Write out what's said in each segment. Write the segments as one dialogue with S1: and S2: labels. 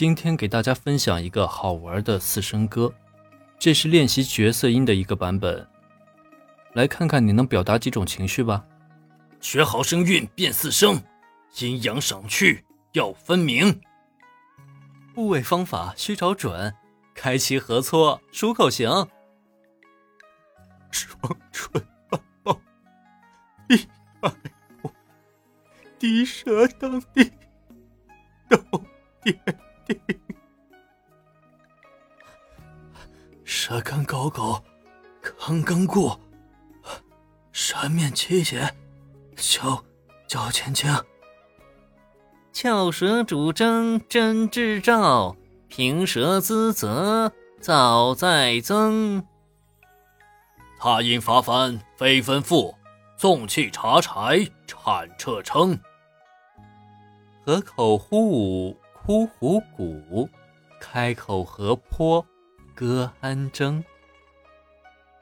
S1: 今天给大家分享一个好玩的四声歌，这是练习角色音的一个版本。来看看你能表达几种情绪吧。
S2: 学好声韵变四声，阴阳赏去要分明。
S1: 部位方法需找准，开齐合撮数口型。
S3: 双唇抱抱，一百步，低舌当地，斗点舌根高高，刚刚过，扇面齐结，脚脚前轻，
S4: 翘舌主争真志照，平舌滋责早在增。
S2: 擦音发翻非分付，纵气茶柴产彻称。
S1: 合口呼舞哭虎鼓，开口合坡歌安争。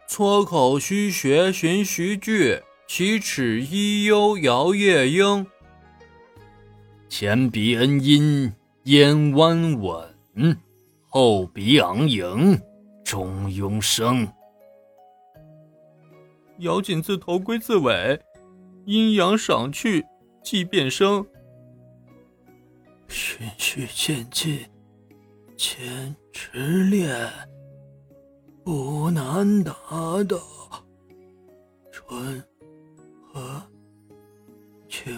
S3: 撮口虚学寻徐句，启齿一幽摇夜莺。
S2: 前鼻恩音咽弯稳，后鼻昂迎中庸生。
S3: 咬紧字头归字尾，阴阳赏去即变声。循序渐进，千池恋不难达到春和秋。